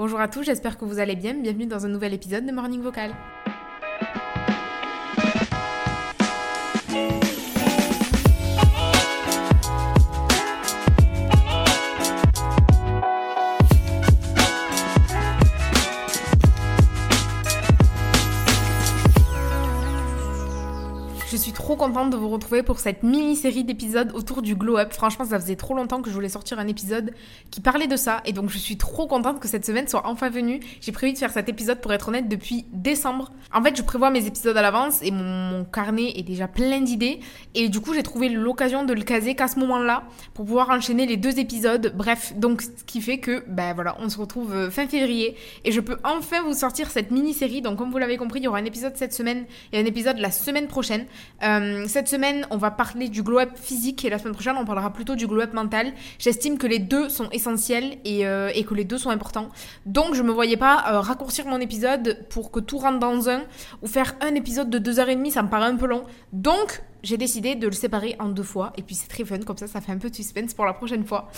Bonjour à tous, j'espère que vous allez bien. Bienvenue dans un nouvel épisode de Morning Vocal. Trop contente de vous retrouver pour cette mini-série d'épisodes autour du glow up. Franchement, ça faisait trop longtemps que je voulais sortir un épisode qui parlait de ça et donc je suis trop contente que cette semaine soit enfin venue. J'ai prévu de faire cet épisode pour être honnête depuis décembre. En fait, je prévois mes épisodes à l'avance et mon, carnet est déjà plein d'idées et du coup, j'ai trouvé l'occasion de le caser qu'à ce moment-là pour pouvoir enchaîner les deux épisodes. Bref, donc ce qui fait que ben voilà, on se retrouve euh, fin février et je peux enfin vous sortir cette mini-série. Donc comme vous l'avez compris, il y aura un épisode cette semaine et un épisode la semaine prochaine. Euh, cette semaine, on va parler du glow-up physique et la semaine prochaine, on parlera plutôt du glow-up mental. J'estime que les deux sont essentiels et, euh, que les deux sont importants. Donc, je me voyais pas euh, raccourcir mon épisode pour que tout rentre dans un ou faire un épisode de 2h30, ça me paraît un peu long. Donc, j'ai décidé de le séparer en deux fois. Et puis c'est très fun, comme ça, ça fait un peu de suspense pour la prochaine fois.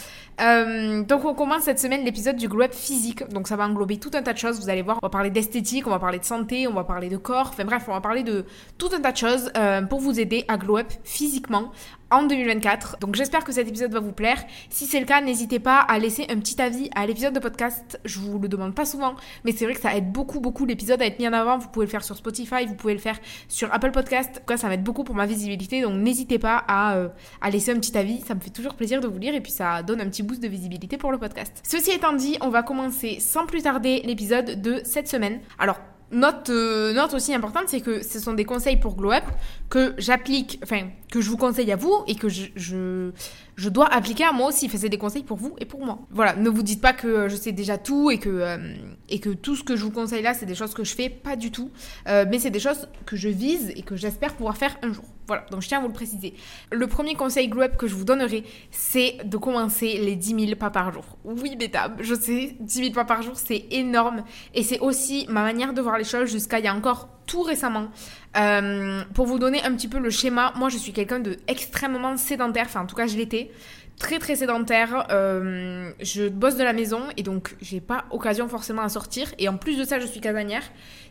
Euh, donc on commence cette semaine l'épisode du glow up physique. Donc ça va englober tout un tas de choses. Vous allez voir, on va parler d'esthétique, on va parler de santé, on va parler de corps. Enfin bref, on va parler de tout un tas de choses euh, pour vous aider à glow up physiquement en 2024. Donc j'espère que cet épisode va vous plaire. Si c'est le cas, n'hésitez pas à laisser un petit avis à l'épisode de podcast. Je vous le demande pas souvent, mais c'est vrai que ça aide beaucoup, beaucoup l'épisode à être mis en avant. Vous pouvez le faire sur Spotify, vous pouvez le faire sur Apple Podcast. Quoi, ça m'aide beaucoup pour ma visibilité. Donc n'hésitez pas à, euh, à laisser un petit avis. Ça me fait toujours plaisir de vous lire et puis ça donne un petit boost de visibilité pour le podcast. Ceci étant dit, on va commencer sans plus tarder l'épisode de cette semaine. Alors Note, euh, note aussi importante, c'est que ce sont des conseils pour Glow Up que j'applique, enfin, que je vous conseille à vous et que je, je, je dois appliquer à moi aussi. c'est des conseils pour vous et pour moi. Voilà, ne vous dites pas que je sais déjà tout et que, euh, et que tout ce que je vous conseille là, c'est des choses que je fais, pas du tout. Euh, mais c'est des choses que je vise et que j'espère pouvoir faire un jour. Voilà, donc je tiens à vous le préciser. Le premier conseil Glow Up que je vous donnerai, c'est de commencer les 10 000 pas par jour. Oui, bêta, je sais, 10 000 pas par jour, c'est énorme. Et c'est aussi ma manière de voir les choses jusqu'à il y a encore tout récemment. Euh, pour vous donner un petit peu le schéma, moi je suis quelqu'un de extrêmement sédentaire, enfin en tout cas je l'étais très très sédentaire. Euh, je bosse de la maison et donc j'ai pas occasion forcément à sortir. Et en plus de ça, je suis casanière.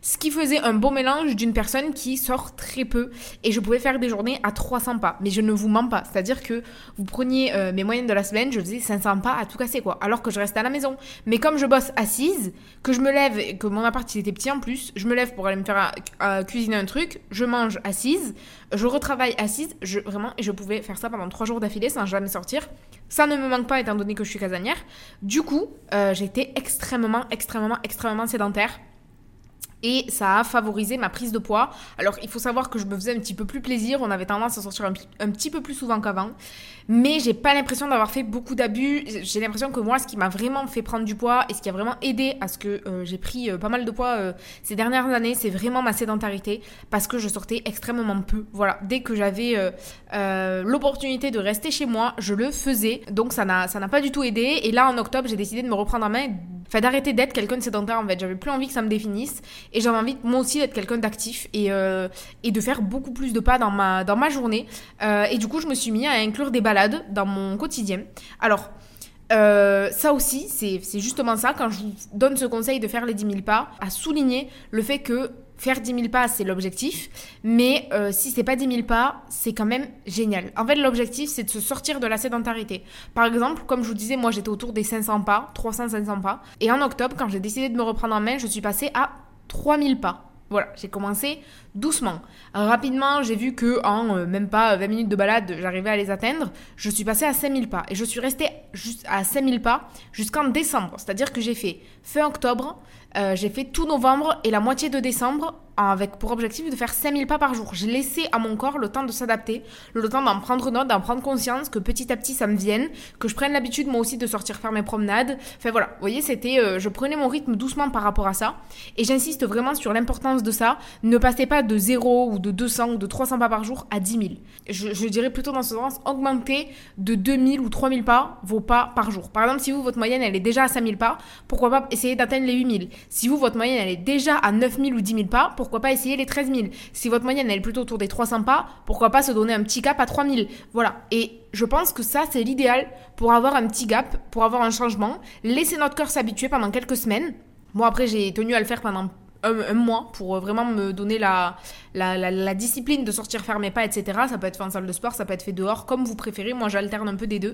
Ce qui faisait un beau mélange d'une personne qui sort très peu. Et je pouvais faire des journées à 300 pas. Mais je ne vous mens pas. C'est-à-dire que vous preniez euh, mes moyennes de la semaine, je faisais 500 pas à tout casser quoi. Alors que je reste à la maison. Mais comme je bosse assise, que je me lève, et que mon appart il était petit en plus, je me lève pour aller me faire euh, cuisiner un truc, je mange assise, je retravaille assise, je, vraiment, et je pouvais faire ça pendant 3 jours d'affilée sans jamais sortir. Ça ne me manque pas étant donné que je suis casanière. Du coup, euh, été extrêmement, extrêmement, extrêmement sédentaire et ça a favorisé ma prise de poids. Alors il faut savoir que je me faisais un petit peu plus plaisir, on avait tendance à sortir un, petit peu plus souvent qu'avant, mais j'ai pas l'impression d'avoir fait beaucoup d'abus. J'ai l'impression que moi, ce qui m'a vraiment fait prendre du poids et ce qui a vraiment aidé à ce que euh, j'ai pris euh, pas mal de poids euh, ces dernières années, c'est vraiment ma sédentarité parce que je sortais extrêmement peu. Voilà, dès que j'avais l'opportunité de rester chez moi, je le faisais. Donc ça n'a ça n'a pas du tout aidé. Et là en octobre, j'ai décidé de me reprendre en main Enfin, d'arrêter d'être quelqu'un de sédentaire en fait. J'avais plus envie que ça me définisse. Et j'avais envie moi aussi d'être quelqu'un d'actif et, euh, et de faire beaucoup plus de pas dans ma, dans ma journée. Euh, et du coup, je me suis mis à inclure des balades dans mon quotidien. Alors, euh, ça aussi, c'est justement ça, quand je vous donne ce conseil de faire les 10 000 pas, à souligner le fait que faire 10 000 pas, c'est l'objectif, mais euh, si c'est pas 10 000 pas, c'est quand même génial. En fait, l'objectif, c'est de se sortir de la sédentarité. Par exemple, comme je vous disais, moi j'étais autour des 500 pas, 300-500 pas, et en octobre, quand j'ai décidé de me reprendre en main, je suis passée à 3000 pas. Voilà, j'ai commencé doucement. Rapidement, j'ai vu que en euh, même pas 20 minutes de balade, j'arrivais à les atteindre. Je suis passée à 5000 pas et je suis restée juste à 5000 pas jusqu'en décembre. C'est-à-dire que j'ai fait fin octobre, euh, j'ai fait tout novembre et la moitié de décembre avec pour objectif de faire 5000 pas par jour. J'ai laissé à mon corps le temps de s'adapter, le temps d'en prendre note, d'en prendre conscience, que petit à petit ça me vienne, que je prenne l'habitude moi aussi de sortir faire mes promenades. Enfin voilà, vous voyez, c'était, euh, je prenais mon rythme doucement par rapport à ça. Et j'insiste vraiment sur l'importance de ça. Ne passez pas de 0 ou de 200 ou de 300 pas par jour à 10 000. Je, dirais plutôt dans ce sens, augmenter de 2000 ou 3000 pas vos pas par jour. Par exemple, si vous, votre moyenne, elle est déjà à 5000 pas, pourquoi pas essayer d'atteindre les 8000 Si vous, votre moyenne, elle est déjà à 9000 ou 10 000 pas, pourquoi pas essayer les 13 000 Si votre moyenne elle est plutôt autour des 300 pas, pourquoi pas se donner un petit cap à 3000 Voilà. Et je pense que ça, c'est l'idéal pour avoir un petit gap, pour avoir un changement. Laisser notre corps s'habituer pendant quelques semaines. Moi, après, j'ai tenu à le faire pendant un, mois pour vraiment me donner la, la, discipline de sortir faire mes pas, etc. Ça peut être fait en salle de sport, ça peut être fait dehors, comme vous préférez. Moi, j'alterne un peu des deux.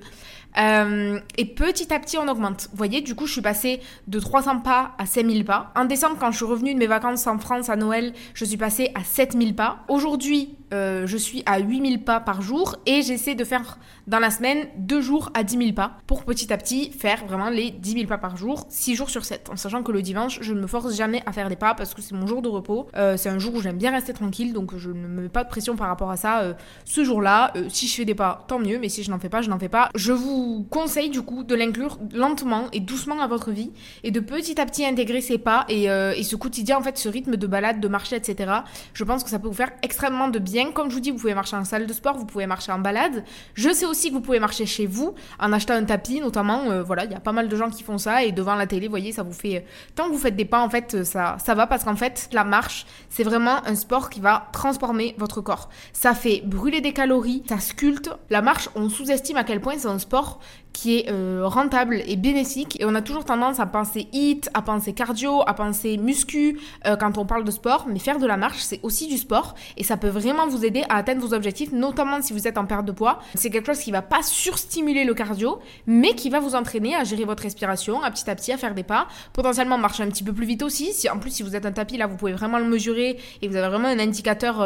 Euh, et petit à petit, on augmente. Vous voyez, du coup, je suis passée de 300 pas à 5000 pas. En décembre, quand je suis revenue de mes vacances en France à Noël, je suis passée à 7000 pas. Aujourd'hui, euh, je suis à 8000 pas par jour et j'essaie de faire dans la semaine deux jours à 10 000 pas pour petit à petit faire vraiment les 10 000 pas par jour, 6 jours sur 7. En sachant que le dimanche, je ne me force jamais à faire des pas parce que c'est mon jour de repos. Euh, c'est un jour où j'aime bien rester tranquille donc je ne me mets pas de pression par rapport à ça. Euh, ce jour-là, euh, si je fais des pas, tant mieux, mais si je n'en fais pas, je n'en fais pas. Je vous conseille du coup de l'inclure lentement et doucement à votre vie et de petit à petit intégrer ces pas et, et ce quotidien, en fait, ce rythme de balade, de marché, etc. Je pense que ça peut vous faire extrêmement de bien. Comme je vous dis, vous pouvez marcher en salle de sport, vous pouvez marcher en balade. Je sais aussi que vous pouvez marcher chez vous en achetant un tapis, notamment. Euh, voilà, il y a pas mal de gens qui font ça et devant la télé, vous voyez, ça vous fait. Tant que vous faites des pas, en fait, ça, ça va parce qu'en fait, la marche, c'est vraiment un sport qui va transformer votre corps. Ça fait brûler des calories, ça sculpte. La marche, on sous-estime à quel point c'est un sport qui est euh, rentable et bénéfique. Et on a toujours tendance à penser hit, à penser cardio, à penser muscu euh, quand on parle de sport. Mais faire de la marche, c'est aussi du sport et ça peut vraiment vous aider à atteindre vos objectifs, notamment si vous êtes en perte de poids. C'est quelque chose qui va pas surstimuler le cardio, mais qui va vous entraîner à gérer votre respiration, à petit à petit à faire des pas, potentiellement marcher un petit peu plus vite aussi. Si, en plus, si vous êtes un tapis, là, vous pouvez vraiment le mesurer et vous avez vraiment un indicateur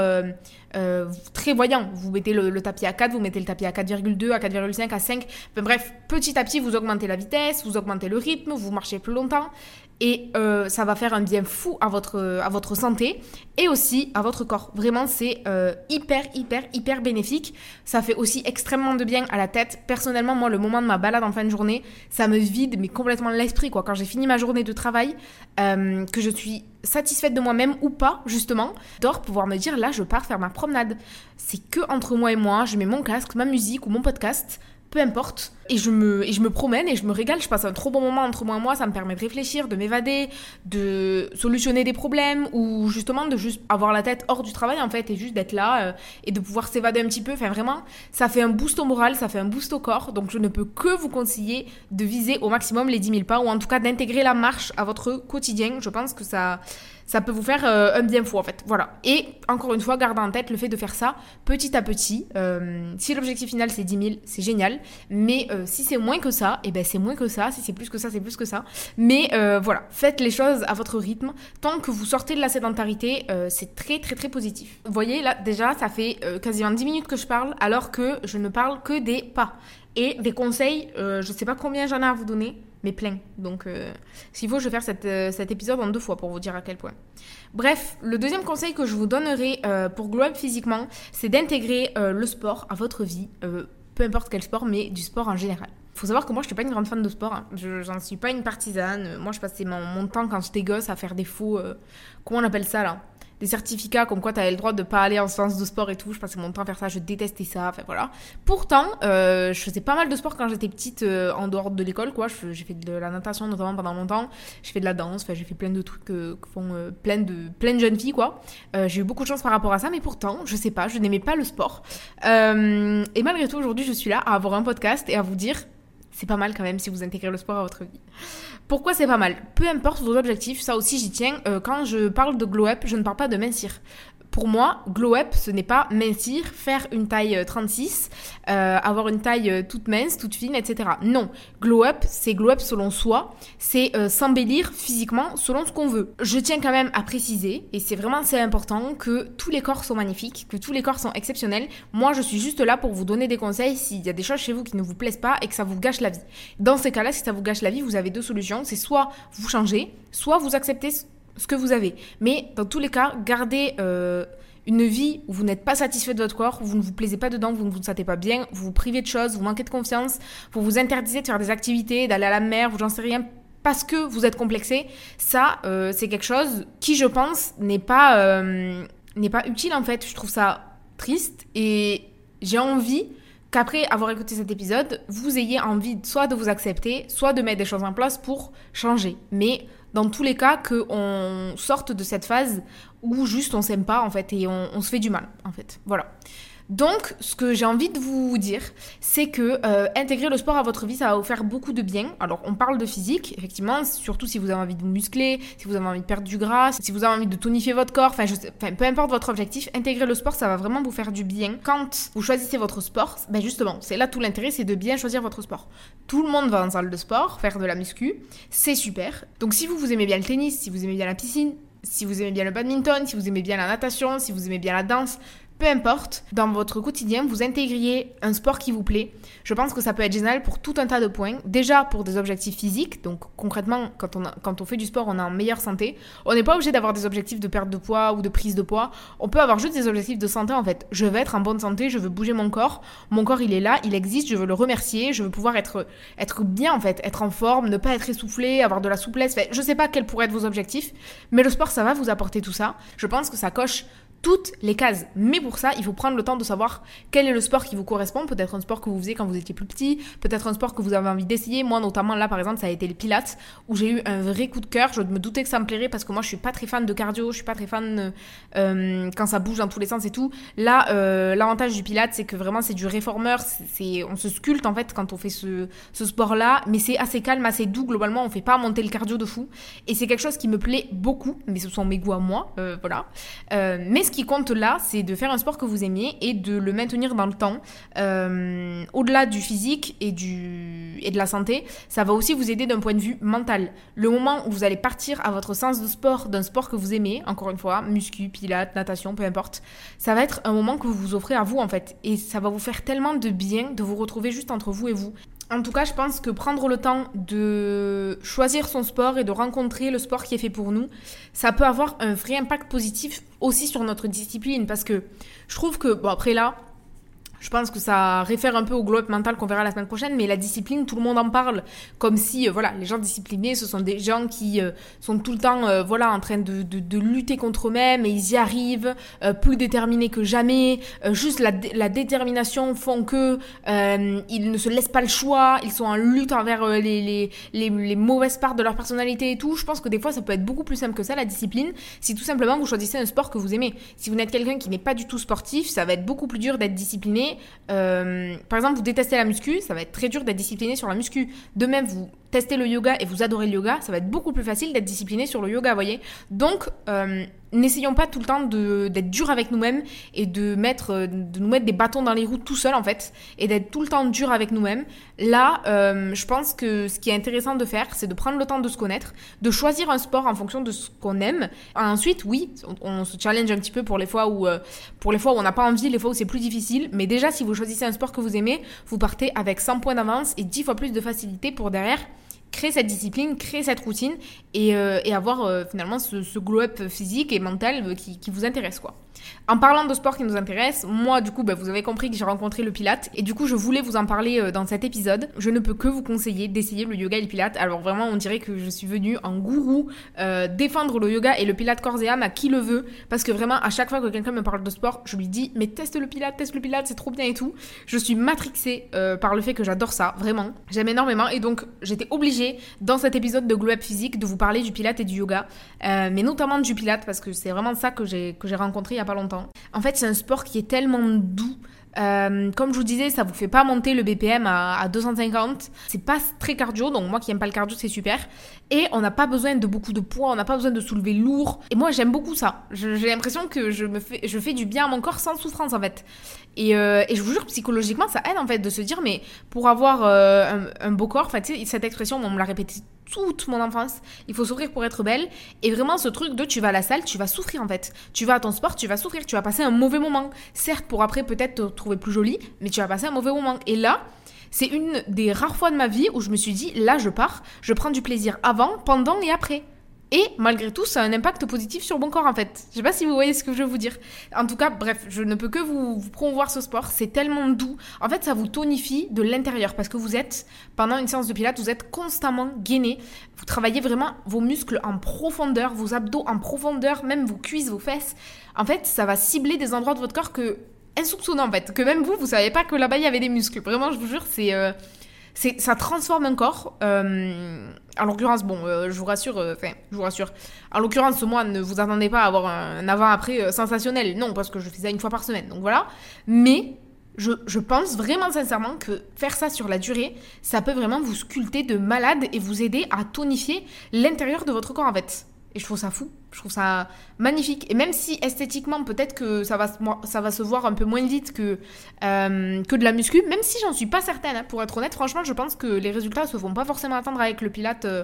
euh, très voyant. Vous mettez le, tapis à 4, vous mettez le tapis à 4,2, à 4,5, à 5. bref, petit à petit, vous augmentez la vitesse, vous augmentez le rythme, vous marchez plus longtemps et euh, ça va faire un bien fou à votre, à votre santé et aussi à votre corps. Vraiment, c'est euh, hyper, hyper, hyper bénéfique. Ça fait aussi extrêmement de bien à la tête. Personnellement, moi, le moment de ma balade en fin de journée, ça me vide mais complètement l'esprit. Quand j'ai fini ma journée de travail, euh, que je suis satisfaite de moi-même ou pas, justement, d'or pouvoir me dire là, je pars faire ma promenade. C'est que entre moi et moi, je mets mon casque, ma musique ou mon podcast peu importe. Et je, me, et je me promène et je me régale, je passe un trop bon moment entre moi et moi, ça me permet de réfléchir, de m'évader, de solutionner des problèmes ou justement de juste avoir la tête hors du travail en fait et juste d'être là euh, et de pouvoir s'évader un petit peu. Enfin vraiment, ça fait un boost au moral, ça fait un boost au corps. Donc je ne peux que vous conseiller de viser au maximum les 10 000 pas ou en tout cas d'intégrer la marche à votre quotidien. Je pense que ça ça peut vous faire euh, un bien fou en fait. Voilà. Et encore une fois, gardez en tête le fait de faire ça petit à petit. Euh, si l'objectif final c'est 10 000, c'est génial. Mais euh, si c'est moins que ça, et eh ben c'est moins que ça. Si c'est plus que ça, c'est plus que ça. Mais voilà, faites les choses à votre rythme. Tant que vous sortez de la sédentarité, c'est très très très positif. Vous voyez là déjà, ça fait quasiment 10 minutes que je parle alors que je ne parle que des pas. Et des conseils, je sais pas combien j'en ai à vous donner mais plein. Donc, euh, s'il faut, je vais faire euh, cet épisode en deux fois pour vous dire à quel point. Bref, le deuxième conseil que je vous donnerai euh, pour glow physiquement, c'est d'intégrer le sport à votre vie, peu importe quel sport, mais du sport en général. Faut savoir que moi, je suis pas une grande fan de sport. Hein. Je j'en suis pas une partisane. Moi, je passais mon, mon temps quand j'étais gosse à faire des faux. comment on appelle ça là? Des certificats comme quoi tu le droit de pas aller en séance de sport et tout. Je passais mon temps à faire ça, je détestais ça. Enfin voilà. Pourtant, euh, je faisais pas mal de sport quand j'étais petite euh, en dehors de l'école, quoi. J'ai fait de la natation notamment pendant longtemps. J'ai fait de la danse. Enfin, j'ai fait plein de trucs que, font euh, plein de plein de jeunes filles, quoi. j'ai eu beaucoup de chance par rapport à ça, mais pourtant, je sais pas, je n'aimais pas le sport. et malgré tout, aujourd'hui, je suis là à avoir un podcast et à vous dire c'est pas mal quand même si vous intégrez le sport à votre vie. Pourquoi c'est pas mal? Peu importe vos objectifs, ça aussi j'y tiens. Euh, quand je parle de glow up, je ne parle pas de mincir pour moi, glow up, ce n'est pas mincir, faire une taille 36, euh, euh, avoir une taille euh, toute mince, toute fine, etc. Non, glow up, c'est glow up selon soi, c'est s'embellir physiquement selon ce qu'on veut. Je tiens quand même à préciser, et c'est vraiment assez important, que tous les corps sont magnifiques, que tous les corps sont exceptionnels. Moi, je suis juste là pour vous donner des conseils s'il y a des choses chez vous qui ne vous plaisent pas et que ça vous gâche la vie. Dans ces cas-là, si ça vous gâche la vie, vous avez deux solutions. C'est soit vous changez, soit vous acceptez ce que vous avez. Mais dans tous les cas, gardez euh, une vie où vous n'êtes pas satisfait de votre corps, où vous ne vous plaisez pas dedans, vous ne vous sentez pas bien, vous vous privez de choses, vous manquez de confiance, vous vous interdisez de faire des activités, d'aller à la mer, vous j'en sais rien, parce que vous êtes complexé. Ça, euh, c'est quelque chose qui, je pense, n'est pas, euh, n'est pas utile en fait. Je trouve ça triste et j'ai envie qu'après avoir écouté cet épisode, vous ayez envie soit de vous accepter, soit de mettre des choses en place pour changer. Mais dans tous les cas qu'on sorte de cette phase où juste on s'aime pas en fait et on, on se fait du mal en fait. Voilà. Donc, ce que j'ai envie de vous dire, c'est que euh, intégrer le sport à votre vie, ça va vous faire beaucoup de bien. Alors, on parle de physique, effectivement, surtout si vous avez envie de muscler, si vous avez envie de perdre du gras, si vous avez envie de tonifier votre corps, enfin, peu importe votre objectif, intégrer le sport, ça va vraiment vous faire du bien. Quand vous choisissez votre sport, ben justement, c'est là tout l'intérêt, c'est de bien choisir votre sport. Tout le monde va en salle de sport, faire de la muscu, c'est super. Donc, si vous, vous aimez bien le tennis, si vous aimez bien la piscine, si vous aimez bien le badminton, si vous aimez bien la natation, si vous aimez bien la danse, peu importe, dans votre quotidien, vous intégriez un sport qui vous plaît. Je pense que ça peut être génial pour tout un tas de points. Déjà pour des objectifs physiques, donc concrètement, quand on, fait du sport, on est en meilleure santé. On n'est pas obligé d'avoir des objectifs de perte de poids ou de prise de poids. On peut avoir juste des objectifs de santé en fait. Je veux être en bonne santé, je veux bouger mon corps. Mon corps, il est là, il existe, je veux le remercier, je veux pouvoir être, être bien en fait, être en forme, ne pas être essoufflé, avoir de la souplesse. Je je sais pas quels pourraient être vos objectifs, mais le sport, ça va vous apporter tout ça. Je pense que ça coche toutes les cases. Mais pour ça, il faut prendre le temps de savoir quel est le sport qui vous correspond. Peut-être un sport que vous faisiez quand vous étiez plus petit, peut-être un sport que vous avez envie d'essayer. Moi, notamment, là, par exemple, ça a été le Pilates, où j'ai eu un vrai coup de cœur. Je me doutais que ça me plairait parce que moi, je suis pas très fan de cardio, je suis pas très fan euh, quand ça bouge dans tous les sens et tout. Là, euh, l'avantage du Pilates, c'est que vraiment, c'est du réformeur. On se sculpte en fait quand on fait ce, sport-là, mais c'est assez calme, assez doux. Globalement, on fait pas monter le cardio de fou. Et c'est quelque chose qui me plaît beaucoup, mais ce sont mes goûts à moi, euh, voilà. Ce qui compte là, c'est de faire un sport que vous aimiez et de le maintenir dans le temps. Euh, au-delà du physique et, du, et de la santé, ça va aussi vous aider d'un point de vue mental. Le moment où vous allez partir à votre sens de sport, d'un sport que vous aimez, encore une fois, muscu, pilates, natation, peu importe, ça va être un moment que vous vous offrez à vous en fait. Et ça va vous faire tellement de bien de vous retrouver juste entre vous et vous. En tout cas, je pense que prendre le temps de choisir son sport et de rencontrer le sport qui est fait pour nous, ça peut avoir un vrai impact positif aussi sur notre discipline. Parce que je trouve que, bon après là, je pense que ça réfère un peu au glow-up mental qu'on verra la semaine prochaine, mais la discipline, tout le monde en parle, comme si, euh, voilà, les gens disciplinés, ce sont des gens qui euh, sont tout le temps, euh, voilà, en train de, de, lutter contre eux-mêmes et ils y arrivent, plus déterminés que jamais. juste la, la, détermination font que ils ne se laissent pas le choix, ils sont en lutte envers les, les, les, les, mauvaises parts de leur personnalité et tout. Je pense que des fois, ça peut être beaucoup plus simple que ça, la discipline, si tout simplement vous choisissez un sport que vous aimez. Si vous n'êtes quelqu'un qui n'est pas du tout sportif, ça va être beaucoup plus dur d'être discipliné euh, par exemple, vous détestez la muscu, ça va être très dur d'être discipliné sur la muscu. De même, vous testez le yoga et vous adorez le yoga, ça va être beaucoup plus facile d'être discipliné sur le yoga, voyez. Donc, euh, n'essayons pas tout le temps d'être dur avec nous-mêmes et de, mettre, euh, de nous mettre des bâtons dans les roues tout seul, en fait, et d'être tout le temps dur avec nous-mêmes. Là, euh, je pense que ce qui est intéressant de faire, c'est de prendre le temps de se connaître, de choisir un sport en fonction de ce qu'on aime. Ensuite, oui, on, se challenge un petit peu pour les fois où, pour les fois où on n'a pas envie, les fois où c'est plus difficile, mais déjà, si vous choisissez un sport que vous aimez, vous partez avec 100 points d'avance et 10 fois plus de facilité pour derrière créer cette discipline, créer cette routine et, euh, avoir euh, finalement ce, ce glow-up physique et mental euh, qui, qui, vous intéresse quoi. En parlant de sport qui nous intéresse, moi du coup bah, vous avez compris que j'ai rencontré le Pilate et du coup je voulais vous en parler dans cet épisode. Je ne peux que vous conseiller d'essayer le yoga et le Pilate. Alors vraiment on dirait que je suis venue en gourou défendre le yoga et le Pilate corps et âme à qui le veut parce que vraiment à chaque fois que quelqu'un me parle de sport je lui dis mais teste le Pilate, teste le Pilate c'est trop bien et tout. Je suis matrixée par le fait que j'adore ça vraiment. J'aime énormément et donc j'étais obligée dans cet épisode de Glow Up Physique de vous parler du pilate et du yoga, euh, mais notamment du pilate parce que c'est vraiment ça que j'ai rencontré il y a pas longtemps. En fait, c'est un sport qui est tellement doux. Euh, comme je vous disais, ça vous fait pas monter le BPM à, à 250. C'est pas très cardio, donc moi qui aime pas le cardio, c'est super. Et on n'a pas besoin de beaucoup de poids, on n'a pas besoin de soulever lourd. Et moi, j'aime beaucoup ça. J'ai l'impression que je me fais, je fais du bien à mon corps sans souffrance en fait. Et, euh, je vous jure, psychologiquement, ça aide en fait de se dire, mais pour avoir euh, un, beau corps, cette expression, on me l'a répété toute mon enfance. Il faut souffrir pour être belle. Et vraiment, ce truc de tu vas à la salle, tu vas souffrir en fait. Tu vas à ton sport, tu vas souffrir. Tu vas passer un mauvais moment. Certes, pour après peut-être te trouver plus jolie, mais tu vas passer un mauvais moment. Et là, c'est une des rares fois de ma vie où je me suis dit, là, je pars, je prends du plaisir avant, pendant et après. Et malgré tout, ça a un impact positif sur mon corps en fait. Je sais pas si vous voyez ce que je veux vous dire. En tout cas, bref, je ne peux que vous, promouvoir ce sport. C'est tellement doux. En fait, ça vous tonifie de l'intérieur parce que vous êtes, pendant une séance de pilates, vous êtes constamment gainé. Vous travaillez vraiment vos muscles en profondeur, vos abdos en profondeur, même vos cuisses, vos fesses. En fait, ça va cibler des endroits de votre corps que insoupçonnants en fait. Que même vous, vous savez pas que là-bas il y avait des muscles. Vraiment, je vous jure, c'est. Euh, ça transforme un corps. Euh, en l'occurrence, bon, euh, je vous rassure, euh, enfin, je vous rassure. En l'occurrence, moi, ne vous attendez pas à avoir un, avant-après sensationnel. Non, parce que je fais ça une fois par semaine. Donc voilà. Mais je, je, pense vraiment sincèrement que faire ça sur la durée, ça peut vraiment vous sculpter de malade et vous aider à tonifier l'intérieur de votre corps en fait. Et je trouve ça fou. Je trouve ça magnifique. Et même si esthétiquement, peut-être que ça va, se voir un peu moins vite que, euh, que de la muscu, même si j'en suis pas certaine, hein, pour être honnête, franchement, je pense que les résultats se vont pas forcément attendre avec le pilate. Euh,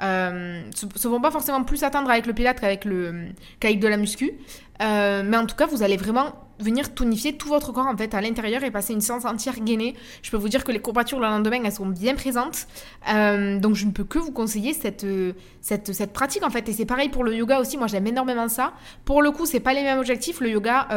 euh, se, vont pas forcément plus atteindre avec le pilate qu'avec le qu'avec de la muscu. Euh, mais en tout cas, vous allez vraiment venir tonifier tout votre corps en fait à l'intérieur et passer une séance entière gainée. Je peux vous dire que les courbatures le lendemain elles sont bien présentes. Euh, donc je ne peux que vous conseiller cette, cette, cette pratique en fait. Et c'est pareil pour le yoga aussi. Moi j'aime énormément ça. Pour le coup, c'est pas les mêmes objectifs. Le yoga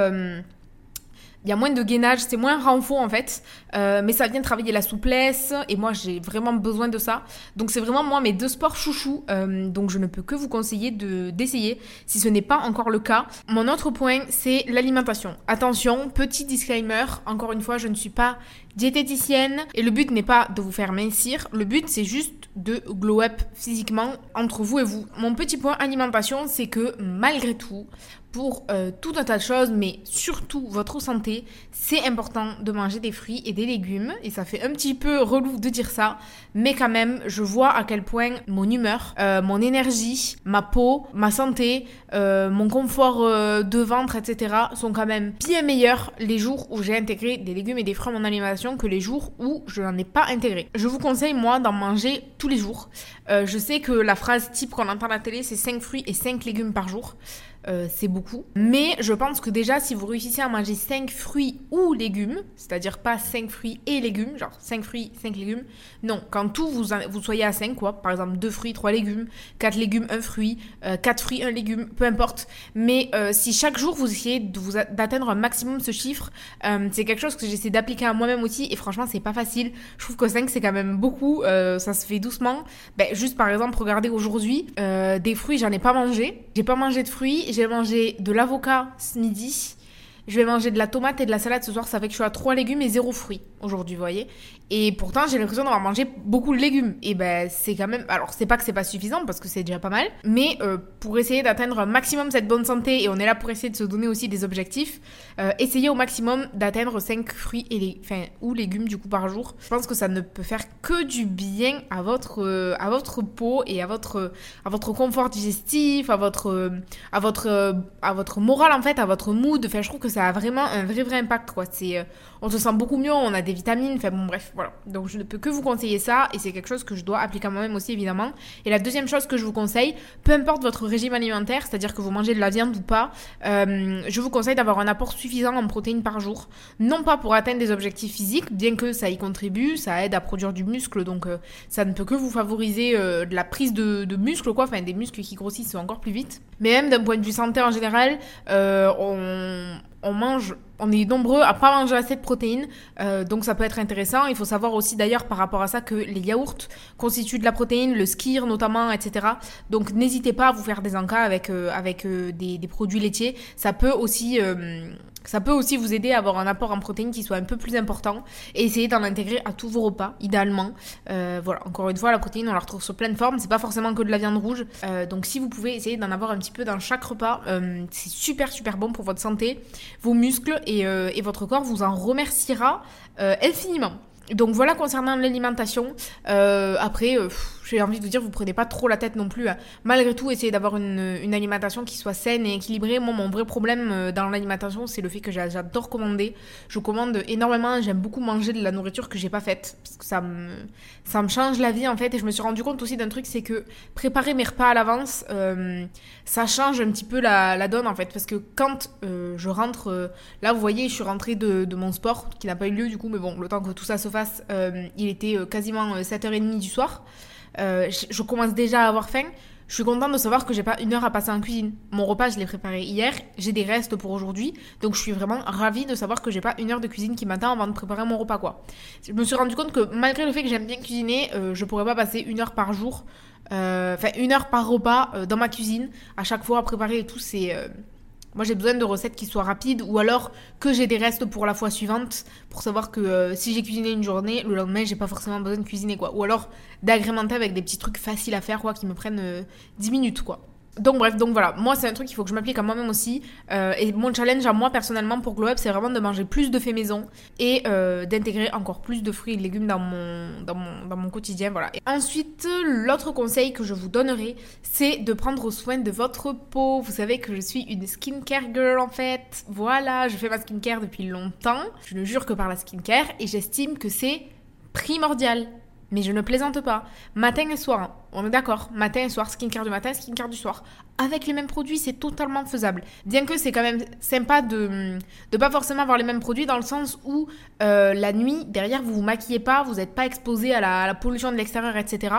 il y a moins de gainage, c'est moins renfort en fait, euh, mais ça vient travailler la souplesse et moi j'ai vraiment besoin de ça. Donc c'est vraiment moi mes deux sports chouchous, euh, donc je ne peux que vous conseiller de d'essayer si ce n'est pas encore le cas. Mon autre point c'est l'alimentation. Attention, petit disclaimer, encore une fois je ne suis pas diététicienne et le but n'est pas de vous faire mincir, le but c'est juste de glow up physiquement entre vous et vous. Mon petit point alimentation c'est que malgré tout, pour euh, tout un tas de choses, mais surtout votre santé, c'est important de manger des fruits et des légumes. Et ça fait un petit peu relou de dire ça, mais quand même, je vois à quel point mon humeur, euh, mon énergie, ma peau, ma santé, euh, mon confort de ventre, etc. sont quand même bien meilleurs les jours où j'ai intégré des légumes et des fruits à mon alimentation que les jours où je n'en ai pas intégré. Je vous conseille, moi, d'en manger tous les jours. je sais que la phrase type qu'on entend à la télé, c'est 5 fruits et 5 légumes par jour. Euh, c'est beaucoup. Mais je pense que déjà, si vous réussissez à manger 5 fruits ou légumes, c'est-à-dire pas 5 fruits et légumes, genre 5 fruits, 5 légumes, non, quand tout vous, soyez à 5, quoi, par exemple 2 fruits, 3 légumes, 4 légumes, 1 fruit, 4 euh, fruits, 1 légume, peu importe. Mais euh, si chaque jour vous essayez d'atteindre un maximum ce chiffre, c'est quelque chose que j'essaie d'appliquer à moi-même aussi et franchement, c'est pas facile. Je trouve que 5 c'est quand même beaucoup, ça se fait doucement. Ben, juste par exemple, regardez aujourd'hui, des fruits, j'en ai pas mangé. J'ai pas mangé de fruits j'ai mangé de l'avocat ce midi. Je vais manger de la tomate et de la salade ce soir. Ça fait que je suis à 3 légumes et 0 fruits aujourd'hui, vous voyez. Et pourtant, j'ai l'impression d'avoir mangé beaucoup de légumes. Et ben, c'est quand même. Alors, c'est pas que c'est pas suffisant parce que c'est déjà pas mal. Mais euh, pour essayer d'atteindre un maximum cette bonne santé, et on est là pour essayer de se donner aussi des objectifs, euh, essayez au maximum d'atteindre 5 fruits et les, enfin, ou légumes du coup par jour. Je pense que ça ne peut faire que du bien à votre, euh, à votre peau et à votre, à votre confort digestif, à votre, à votre, à votre morale en fait, à votre mood. Enfin, je trouve que ça a vraiment un vrai, vrai impact quoi. C'est, on se sent beaucoup mieux, on a des vitamines. Enfin, bon, bref voilà. Donc je ne peux que vous conseiller ça et c'est quelque chose que je dois appliquer à moi-même aussi évidemment. Et la deuxième chose que je vous conseille, peu importe votre régime alimentaire, c'est-à-dire que vous mangez de la viande ou pas, euh, je vous conseille d'avoir un apport suffisant en protéines par jour. Non pas pour atteindre des objectifs physiques, bien que ça y contribue, ça aide à produire du muscle, donc euh, ça ne peut que vous favoriser euh, de la prise de, de muscles, quoi, enfin des muscles qui grossissent encore plus vite. Mais même d'un point de vue santé en général, on, on mange, on est nombreux à pas manger assez de protéines, euh, donc ça peut être intéressant. Il faut savoir aussi d'ailleurs par rapport à ça que les yaourts constituent de la protéine, le skir notamment, etc. Donc n'hésitez pas à vous faire des encas avec, euh, avec euh, des, des, produits laitiers. Ça peut aussi ça peut aussi vous aider à avoir un apport en protéines qui soit un peu plus important et essayer d'en intégrer à tous vos repas, idéalement. Euh, voilà, encore une fois, la protéine, on la retrouve sur plein de formes. C'est pas forcément que de la viande rouge. Euh, donc, si vous pouvez essayer d'en avoir un petit peu dans chaque repas, euh, c'est super, super bon pour votre santé, vos muscles et, votre corps vous en remerciera infiniment. Donc voilà concernant l'alimentation. Après, j'ai envie de vous dire, vous prenez pas trop la tête non plus. Malgré tout, essayez d'avoir une, une, alimentation qui soit saine et équilibrée. Moi, mon vrai problème euh, dans l'alimentation, c'est le fait que j'adore commander. Je commande énormément. J'aime beaucoup manger de la nourriture que j'ai pas faite parce que ça me ça me change la vie en fait. Et je me suis rendu compte aussi d'un truc, c'est que préparer mes repas à l'avance, euh, ça change un petit peu la, la, donne en fait. Parce que quand euh, je rentre, là, vous voyez, je suis rentrée de, de mon sport qui n'a pas eu lieu du coup, mais bon, le temps que tout ça se euh, il était euh, quasiment 7h30 euh, du soir. Je commence déjà à avoir faim. Je suis contente de savoir que j'ai pas une heure à passer en cuisine. Mon repas, je l'ai préparé hier. J'ai des restes pour aujourd'hui. Donc, je suis vraiment ravie de savoir que j'ai pas une heure de cuisine qui m'attend avant de préparer mon repas, quoi. Je me suis rendu compte que malgré le fait que j'aime bien cuisiner, je pourrais pas passer une heure par jour, enfin, une heure par repas dans ma cuisine, à chaque fois à préparer et tout. C'est Moi, j'ai besoin de recettes qui soient rapides ou alors que j'ai des restes pour la fois suivante pour savoir que euh, si j'ai cuisiné une journée, le lendemain, j'ai pas forcément besoin de cuisiner quoi. Ou alors d'agrémenter avec des petits trucs faciles à faire quoi qui me prennent 10 minutes quoi. Donc bref, donc voilà, moi c'est un truc qu'il faut que je m'applique à moi-même aussi. Euh, et mon challenge à moi personnellement pour Glow Up, c'est vraiment de manger plus de faits maison et euh, d'intégrer encore plus de fruits et de légumes dans mon, dans mon, dans mon quotidien. Voilà. Ensuite, l'autre conseil que je vous donnerai, c'est de prendre soin de votre peau. Vous savez que je suis une skincare girl en fait. Voilà, je fais ma skincare depuis longtemps. Je ne jure que par la skincare et j'estime que c'est primordial mais je ne plaisante pas. Matin et soir, on est d'accord. Matin et soir, skincare du matin, skincare du soir. Avec les mêmes produits, c'est totalement faisable. Bien que c'est quand même sympa de ne pas forcément avoir les mêmes produits dans le sens où euh, la nuit, derrière, vous vous maquillez pas, vous n'êtes pas exposé à la pollution de l'extérieur, etc.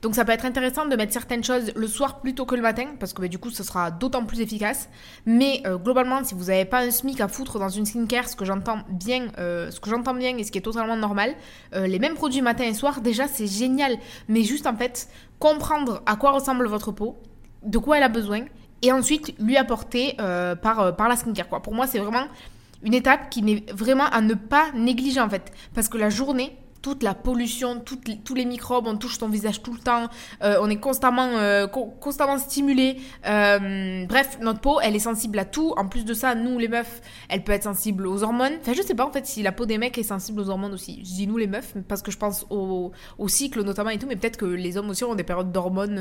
Donc ça peut être intéressant de mettre certaines choses le soir plutôt que le matin, parce que bah, du coup ce sera d'autant plus efficace. Mais euh, globalement, si vous n'avez pas un SMIC à foutre dans une skincare, ce que j'entends bien, euh, bien et ce qui est totalement normal, euh, les mêmes produits matin et soir, déjà c'est génial. Mais juste en fait, comprendre à quoi ressemble votre peau, de quoi elle a besoin, et ensuite lui apporter par, par la skincare. Quoi. Pour moi, c'est vraiment une étape qui n'est vraiment à ne pas négliger en fait. Parce que la journée, toute la pollution, tous les microbes, on touche ton visage tout le temps, euh, on est constamment, euh, stimulé. Euh, bref, notre peau, elle est sensible à tout. En plus de ça, nous les meufs, elle peut être sensible aux hormones. Enfin, je sais pas en fait si la peau des mecs est sensible aux hormones aussi. Je dis nous les meufs parce que je pense au cycle notamment et tout, mais peut-être que les hommes aussi ont des périodes d'hormones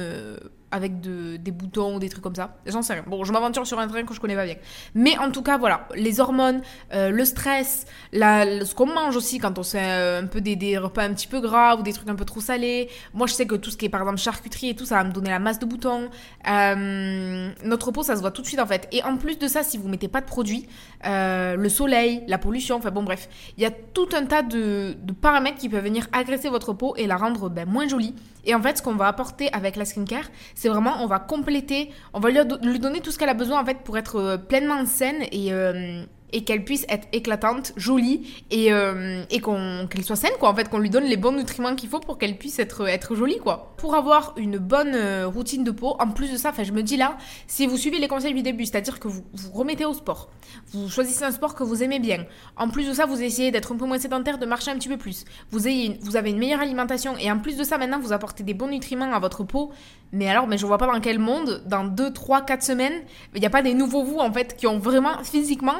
avec de, des boutons ou des trucs comme ça. J'en sais rien. Bon, je m'aventure sur un train que je connais pas bien. Mais en tout cas, voilà, les hormones, le stress, ce qu'on mange aussi quand on sait un peu des repas un petit peu gras ou des trucs un peu trop salés. Moi, je sais que tout ce qui est par exemple charcuterie et tout, ça va me donner la masse de boutons. Euh, notre peau, ça se voit tout de suite en fait. Et en plus de ça, si vous mettez pas de produits, euh, le soleil, la pollution, enfin bon, bref, il y a tout un tas de, paramètres qui peuvent venir agresser votre peau et la rendre ben, moins jolie. Et en fait, ce qu'on va apporter avec la skincare, c'est vraiment, on va compléter, on va lui, donner tout ce qu'elle a besoin en fait pour être euh, pleinement saine et et qu'elle puisse être éclatante, jolie et, euh, et qu'on, qu'elle soit saine quoi en fait qu'on lui donne les bons nutriments qu'il faut pour qu'elle puisse être, être jolie quoi. Pour avoir une bonne euh, routine de peau, en plus de ça, enfin je me dis là, si vous suivez les conseils du début, c'est-à-dire que vous vous remettez au sport, vous choisissez un sport que vous aimez bien, en plus de ça vous essayez d'être un peu moins sédentaire, de marcher un petit peu plus, vous, ayez, vous avez une meilleure alimentation et en plus de ça maintenant vous apportez des bons nutriments à votre peau, mais alors mais je vois pas dans quel monde, dans 2, 3, 4 semaines, il n'y a pas des nouveaux vous en fait qui ont vraiment physiquement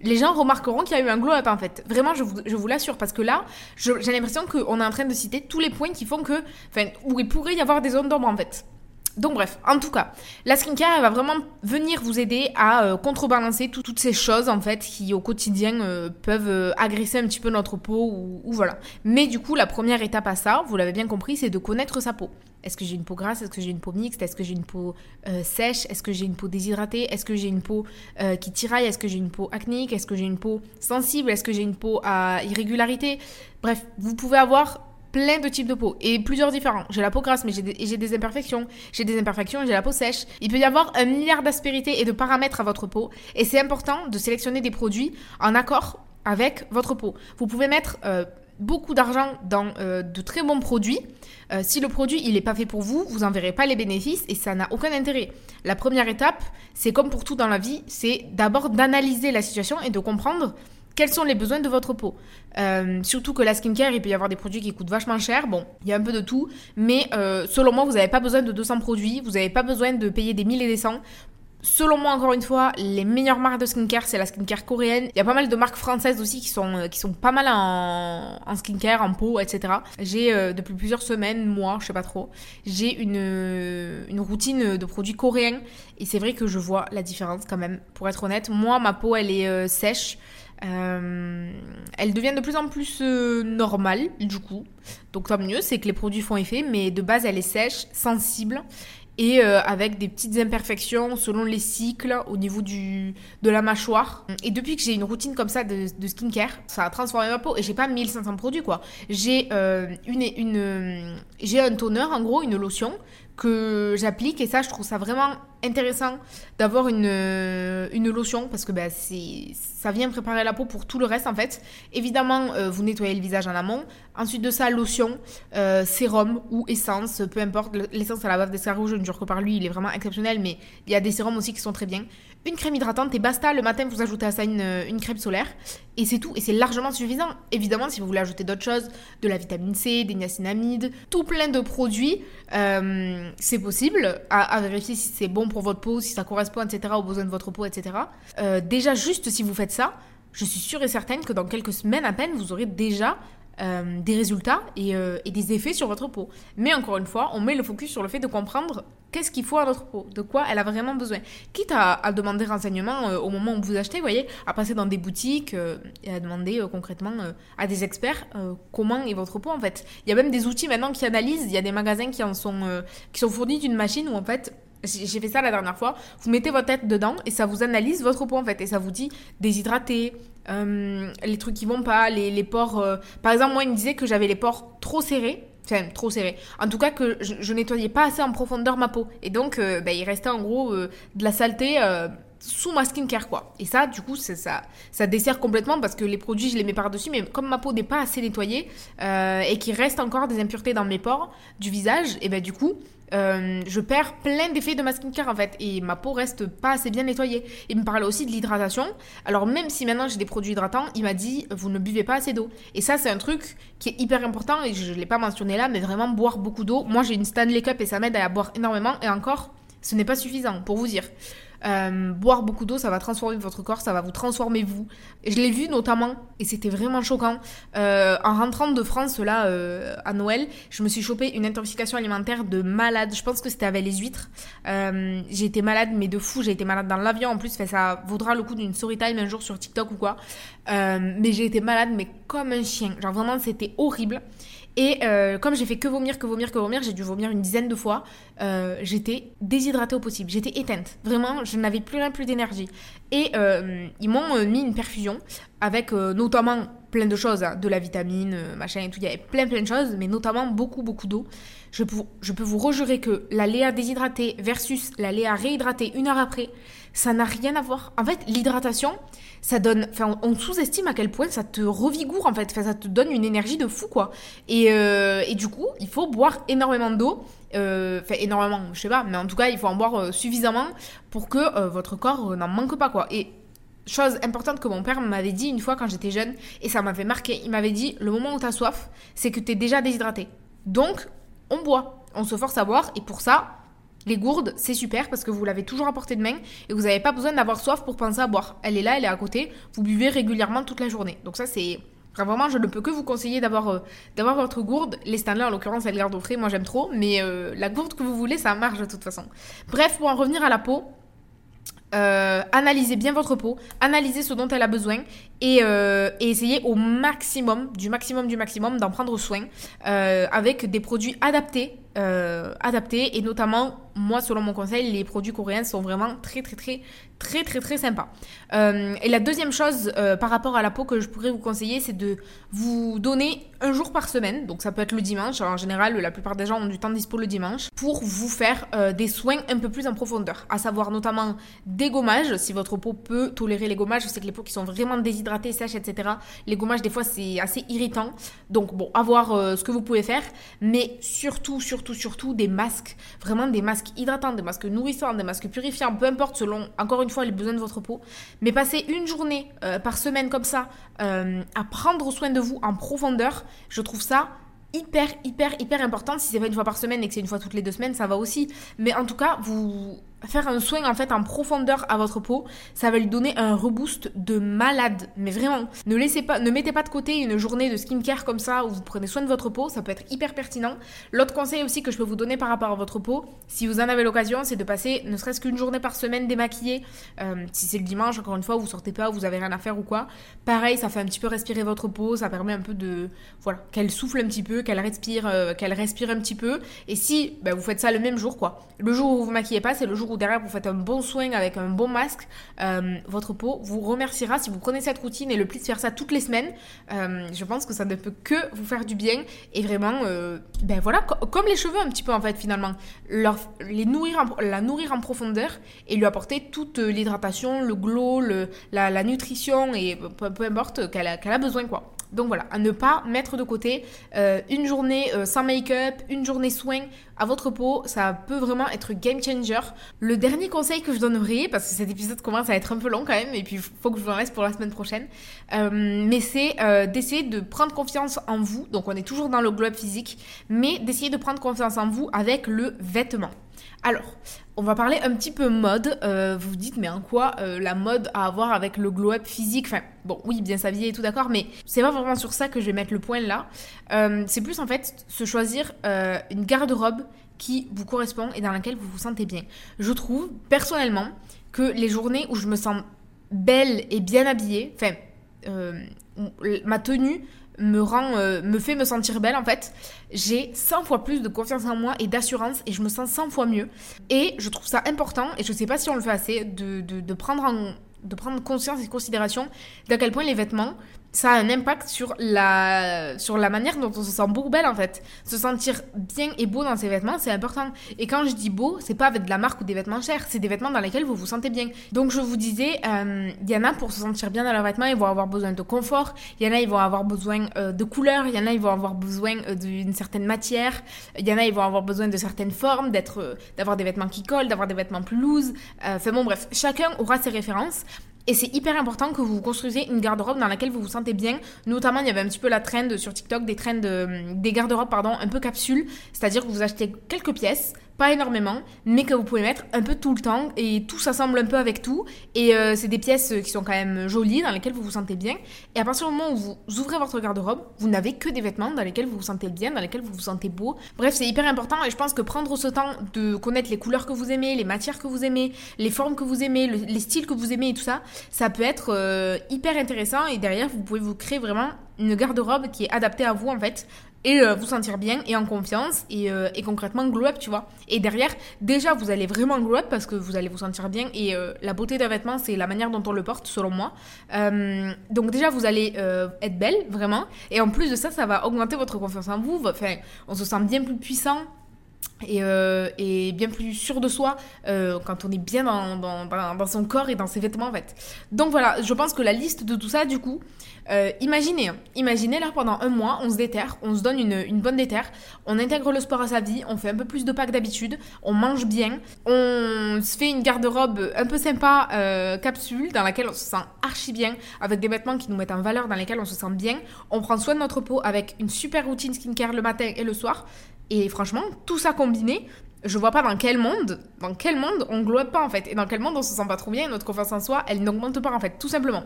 les gens remarqueront qu'il y a eu un glow-up en fait. Vraiment, je vous, je vous l'assure, parce que là, j'ai l'impression qu'on est en train de citer tous les points qui font que, enfin, où il pourrait y avoir des zones d'ombre en fait. Donc bref, en tout cas, la skincare, va vraiment venir vous aider à euh, contrebalancer toutes ces choses en fait qui au quotidien euh, peuvent euh, agresser un petit peu notre peau ou, ou, voilà. Mais du coup, la première étape à ça, vous l'avez bien compris, c'est de connaître sa peau. Est-ce que j'ai une peau grasse? Est-ce que j'ai une peau mixte? Est-ce que j'ai une peau sèche? Est-ce que j'ai une peau déshydratée? Est-ce que j'ai une peau qui tiraille? Est-ce que j'ai une peau acnéique Est-ce que j'ai une peau sensible? Est-ce que j'ai une peau à irrégularité? Bref, vous pouvez avoir plein de types de peau et plusieurs différents. J'ai la peau grasse, mais j'ai des, imperfections. J'ai des imperfections et j'ai la peau sèche. Il peut y avoir un milliard d'aspérités et de paramètres à votre peau et c'est important de sélectionner des produits en accord avec votre peau. Vous pouvez mettre euh, beaucoup d'argent dans euh, de très bons produits. Euh, si le produit il n'est pas fait pour vous, vous n'en verrez pas les bénéfices et ça n'a aucun intérêt. La première étape, c'est comme pour tout dans la vie, c'est d'abord d'analyser la situation et de comprendre quels sont les besoins de votre peau. Euh, surtout que la skincare, il peut y avoir des produits qui coûtent vachement cher. Bon, il y a un peu de tout. Mais euh, selon moi, vous n'avez pas besoin de 200 produits. Vous n'avez pas besoin de payer des 1000 et des 100. Selon moi, encore une fois, les meilleures marques de skincare, c'est la skincare coréenne. Il y a pas mal de marques françaises aussi qui sont, euh, qui sont pas mal en, skincare, en peau, etc. J'ai, depuis plusieurs semaines, mois, je sais pas trop, j'ai une, une routine de produits coréens. Et c'est vrai que je vois la différence quand même, pour être honnête. Moi, ma peau, elle est sèche. Euh, elle devient de plus en plus euh, normale, du coup. Donc tant mieux, c'est que les produits font effet, mais de base, elle est sèche, sensible et euh, avec des petites imperfections selon les cycles au niveau du, de la mâchoire. Et depuis que j'ai une routine comme ça de, skincare, ça a transformé ma peau et j'ai pas 1500 produits quoi. J'ai une, une, j'ai un toner, en gros, une lotion que j'applique et ça je trouve ça vraiment intéressant d'avoir une, euh, une lotion parce que c'est ça vient préparer la peau pour tout le reste en fait. Évidemment euh, vous nettoyez le visage en amont. Ensuite de ça lotion euh, sérum ou essence peu importe. L'essence à la base d'escargot je ne jure que par lui il est vraiment exceptionnel mais il y a des sérums aussi qui sont très bien une crème hydratante et basta. Le matin, vous ajoutez à ça une, une crème solaire et c'est tout. Et c'est largement suffisant. Évidemment, si vous voulez ajouter d'autres choses, de la vitamine C, des niacinamides, tout plein de produits, euh, c'est possible. À, vérifier si c'est bon pour votre peau, si ça correspond, etc., aux besoins de votre peau, etc. Euh, déjà, juste si vous faites ça, je suis sûre et certaine que dans quelques semaines à peine, vous aurez déjà euh, des résultats et, et, des effets sur votre peau. Mais encore une fois, on met le focus sur le fait de comprendre qu'est-ce qu'il faut à notre peau, de quoi elle a vraiment besoin. Quitte à, demander renseignement euh, au moment où vous achetez, voyez, à passer dans des boutiques euh, et à demander euh, concrètement à des experts comment est votre peau en fait. Il y a même des outils maintenant qui analysent, il y a des magasins qui en sont, qui sont fournis d'une machine où en fait j'ai fait ça la dernière fois. Vous mettez votre tête dedans et ça vous analyse votre peau en fait. Et ça vous dit déshydrater, les trucs qui vont pas, les, les pores. Par exemple, moi, il me disait que j'avais les pores trop serrés enfin trop serré. En tout cas que je, nettoyais pas assez en profondeur ma peau. Et donc euh, bah, il restait en gros euh, de la saleté euh, sous ma skincare quoi. Et ça du coup ça, ça dessert complètement parce que les produits je les mets par-dessus mais comme ma peau n'est pas assez nettoyée et qu'il reste encore des impuretés dans mes pores du visage et ben du coup euh, je perds plein d'effets de ma skincare en fait et ma peau reste pas assez bien nettoyée. Il me parlait aussi de l'hydratation. Alors même si maintenant j'ai des produits hydratants, il m'a dit vous ne buvez pas assez d'eau. Et ça c'est un truc qui est hyper important et je, l'ai pas mentionné là, mais vraiment boire beaucoup d'eau. Moi j'ai une Stanley Cup et ça m'aide à boire énormément et encore ce n'est pas suffisant pour vous dire. Euh, boire beaucoup d'eau, ça va transformer votre corps, ça va vous transformer vous. je l'ai vu notamment, et c'était vraiment choquant, euh, en rentrant de France là euh, à Noël, je me suis chopé une intoxication alimentaire de malade. Je pense que c'était avec les huîtres. j'ai été malade, mais de fou. J'ai été malade dans l'avion en plus. Ça vaudra le coup d'une story time un jour sur TikTok ou quoi. mais j'ai été malade, mais comme un chien. Genre vraiment, c'était horrible. Et euh, comme j'ai fait que vomir, que vomir, que vomir, j'ai dû vomir une dizaine de fois, euh, j'étais déshydratée au possible. J'étais éteinte. Vraiment, je n'avais plus rien, plus d'énergie. Et euh, ils m'ont mis une perfusion avec notamment plein de choses, hein, de la vitamine, machin et tout. Il y avait plein, plein de choses, mais notamment beaucoup, beaucoup d'eau. Je je peux vous rejurer que la Léa déshydratée versus la Léa réhydratée une heure après, ça n'a rien à voir. En fait, l'hydratation, ça donne, enfin, on sous-estime à quel point ça te revigoure en fait, enfin, ça te donne une énergie de fou quoi. Et, euh, et du coup, il faut boire énormément d'eau, euh, enfin énormément, je sais pas, mais en tout cas, il faut en boire euh, suffisamment pour que votre corps n'en manque pas quoi. Et chose importante que mon père m'avait dit une fois quand j'étais jeune, et ça m'avait marqué, il m'avait dit le moment où t'as soif, c'est que t'es déjà déshydraté. Donc, on boit, on se force à boire, et pour ça, les gourdes, c'est super parce que vous l'avez toujours à portée de main et vous n'avez pas besoin d'avoir soif pour penser à boire. Elle est là, elle est à côté, vous buvez régulièrement toute la journée. Donc ça, c'est... vraiment, je ne peux que vous conseiller d'avoir euh, d'avoir votre gourde. Les Stanley, en l'occurrence, elle garde au frais, moi j'aime trop, mais euh, la gourde que vous voulez, ça marche de toute façon. Bref, pour en revenir à la peau, euh, analysez bien votre peau, analysez ce dont elle a besoin et, et essayez au maximum, du maximum du maximum, d'en prendre soin avec des produits adaptés euh, adaptés. Et notamment moi selon mon conseil les produits coréens sont vraiment très très très très très très sympas. Euh, et la deuxième chose euh, par rapport à la peau que je pourrais vous conseiller c'est de vous donner un jour par semaine. Donc ça peut être le dimanche. En général la plupart des gens ont du temps dispo le dimanche pour vous faire des soins un peu plus en profondeur. À savoir notamment des gommages. Si votre peau peut tolérer les gommages je sais que les peaux qui sont vraiment déshydratées sèches etc les gommages des fois c'est assez irritant donc bon à voir ce que vous pouvez faire mais surtout surtout surtout, surtout des masques, vraiment des masques hydratants, des masques nourrissants, des masques purifiants, peu importe selon, encore une fois, les besoins de votre peau. Mais passer une journée euh, par semaine comme ça euh, à prendre soin de vous en profondeur, je trouve ça hyper, hyper, hyper important. Si c'est pas une fois par semaine et que c'est une fois toutes les deux semaines, ça va aussi. Mais en tout cas, vous faire un soin en fait en profondeur à votre peau, ça va lui donner un reboost de malade. Mais vraiment, ne laissez pas, ne mettez pas de côté une journée de skincare comme ça où vous prenez soin de votre peau, ça peut être hyper pertinent. L'autre conseil aussi que je peux vous donner par rapport à votre peau, si vous en avez l'occasion, c'est de passer ne serait-ce qu'une journée par semaine démaquillée. Euh, si c'est le dimanche, encore une fois, vous sortez pas, vous avez rien à faire ou quoi. Pareil, ça fait un petit peu respirer votre peau, ça permet un peu de, voilà, qu'elle souffle un petit peu, qu'elle respire, euh, qu'elle respire un petit peu. Et si bah, vous faites ça le même jour, quoi. Le jour où vous vous maquillez pas, c'est le jour jours où derrière vous faites un bon soin avec un bon masque, euh, votre peau vous remerciera si vous prenez cette routine et le pli de faire ça toutes les semaines. Euh, je pense que ça ne peut que vous faire du bien et vraiment, euh, ben voilà, comme les cheveux un petit peu en fait finalement, leur, les nourrir la nourrir en profondeur et lui apporter toute l'hydratation, le glow, le, la, nutrition et peu, importe qu'elle a, a besoin quoi. Donc voilà, à ne pas mettre de côté euh, une journée euh, sans make-up, une journée soin à votre peau, ça peut vraiment être game changer. Le dernier conseil que je donnerai, parce que cet épisode commence à être un peu long quand même, et puis faut que je vous en laisse pour la semaine prochaine, euh, mais c'est d'essayer de prendre confiance en vous. Donc on est toujours dans le globe physique, mais d'essayer de prendre confiance en vous avec le vêtement. Alors, on va parler un petit peu mode. Euh, vous vous dites, mais en quoi euh, la mode a à voir avec le glow-up physique? Enfin, bon, oui, bien s'habiller et tout, d'accord, mais c'est pas vraiment sur ça que je vais mettre le point là. Euh, c'est plus en fait se choisir une garde-robe qui vous correspond et dans laquelle vous vous sentez bien. Je trouve, personnellement, que les journées où je me sens belle et bien habillée, enfin, ma tenue me rend, euh, me fait me sentir belle en fait, j'ai 100 fois plus de confiance en moi et d'assurance et je me sens 100 fois mieux. Et je trouve ça important, et je sais pas si on le fait assez, de, de, de prendre, en, de prendre conscience et considération d'à quel point les vêtements ça a un impact sur la, sur la manière dont on se sent beau belle en fait. Se sentir bien et beau dans ses vêtements, c'est important. Et quand je dis beau, c'est pas avec de la marque ou des vêtements chers, c'est des vêtements dans lesquels vous vous sentez bien. Donc je vous disais, euh, il y en a pour se sentir bien dans leurs vêtements, ils vont avoir besoin de confort, il y en a ils vont avoir besoin euh, de couleurs, il y en a ils vont avoir besoin euh, d'une certaine matière, il y en a ils vont avoir besoin de certaines formes, d'avoir des vêtements qui collent, d'avoir des vêtements plus loose. Enfin bon bref, chacun aura ses références. Et c'est hyper important que vous construisez une garde-robe dans laquelle vous vous sentez bien. Notamment, il y avait un petit peu la trend sur TikTok, des trends, des garde-robes, pardon, un peu capsules. C'est-à-dire que vous achetez quelques pièces, pas énormément, mais que vous pouvez mettre un peu tout le temps et tout s'assemble un peu avec tout. Et euh, c'est des pièces qui sont quand même jolies, dans lesquelles vous vous sentez bien. Et à partir du moment où vous ouvrez votre garde-robe, vous n'avez que des vêtements dans lesquels vous vous sentez bien, dans lesquels vous vous sentez beau. Bref, c'est hyper important et je pense que prendre ce temps de connaître les couleurs que vous aimez, les matières que vous aimez, les formes que vous aimez, les styles que vous aimez et tout ça, ça peut être euh, hyper intéressant et derrière vous pouvez vous créer vraiment une garde-robe qui est adaptée à vous en fait et euh, vous sentir bien et en confiance et, euh, et, concrètement glow up, tu vois. Et derrière, déjà, vous allez vraiment glow up parce que vous allez vous sentir bien et la beauté d'un vêtement, c'est la manière dont on le porte, selon moi. donc déjà, vous allez être belle, vraiment. Et en plus de ça, ça va augmenter votre confiance en vous. Enfin, on se sent bien plus puissant, et, et, bien plus sûr de soi quand on est bien dans, son corps et dans ses vêtements en fait. Donc voilà, je pense que la liste de tout ça du coup, euh, imaginez, hein. imaginez là pendant un mois, on se déterre, on se donne une, bonne déterre, on intègre le sport à sa vie, on fait un peu plus de que d'habitude, on mange bien, on se fait une garde-robe un peu sympa, euh, capsule, dans laquelle on se sent archi bien, avec des vêtements qui nous mettent en valeur, dans lesquels on se sent bien, on prend soin de notre peau avec une super routine skincare le matin et le soir, et franchement, tout ça combiné, je vois pas dans quel monde, dans quel monde on globe pas en fait, et dans quel monde on se sent pas trop bien, notre confiance en soi, elle n'augmente pas en fait, tout simplement.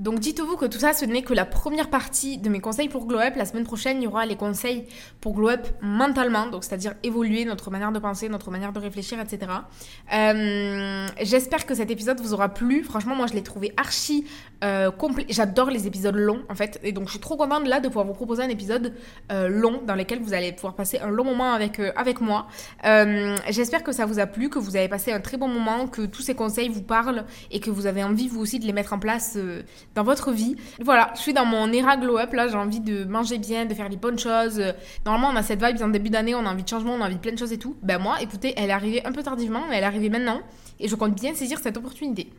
Donc dites-vous que tout ça, ce n'est que la première partie de mes conseils pour Glow Up. La semaine prochaine, il y aura les conseils pour Glow Up mentalement, donc c'est-à-dire évoluer notre manière de penser, notre manière de réfléchir, etc. Euh, j'espère que cet épisode vous aura plu. Franchement, moi, je l'ai trouvé archi euh, complet. J'adore les épisodes longs, en fait. Et donc, je suis trop contente là de pouvoir vous proposer un épisode euh, long dans lequel vous allez pouvoir passer un long moment avec, avec moi. j'espère que ça vous a plu, que vous avez passé un très bon moment, que tous ces conseils vous parlent et que vous avez envie, vous aussi, de les mettre en place dans votre vie. Voilà, je suis dans mon era glow up, là j'ai envie de manger bien, de faire les bonnes choses. Normalement on a cette vibe en début d'année, on a envie de changement, on a envie de plein de choses et tout. Ben moi, écoutez, elle est arrivée un peu tardivement, mais elle est arrivée maintenant et je compte bien saisir cette opportunité.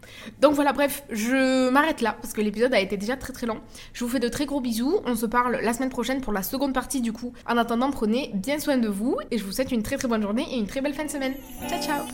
Donc voilà, bref, je m'arrête là parce que l'épisode a été déjà très très long. Je vous fais de très gros bisous, on se parle la semaine prochaine pour la seconde partie du coup. En attendant, prenez bien soin de vous et je vous souhaite une très très bonne journée et une très belle fin de semaine. Ciao ciao